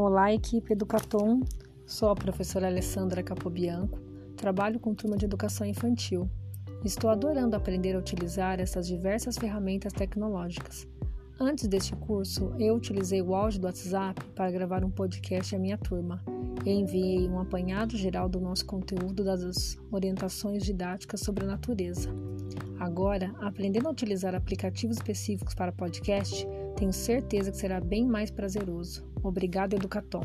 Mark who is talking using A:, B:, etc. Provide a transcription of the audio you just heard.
A: Olá, equipe Educatom. Sou a professora Alessandra Capobianco. Trabalho com turma de educação infantil. Estou adorando aprender a utilizar essas diversas ferramentas tecnológicas. Antes deste curso, eu utilizei o áudio do WhatsApp para gravar um podcast à minha turma e enviei um apanhado geral do nosso conteúdo das orientações didáticas sobre a natureza. Agora, aprendendo a utilizar aplicativos específicos para podcast, tenho certeza que será bem mais prazeroso. Obrigado, Educatom.